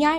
nhai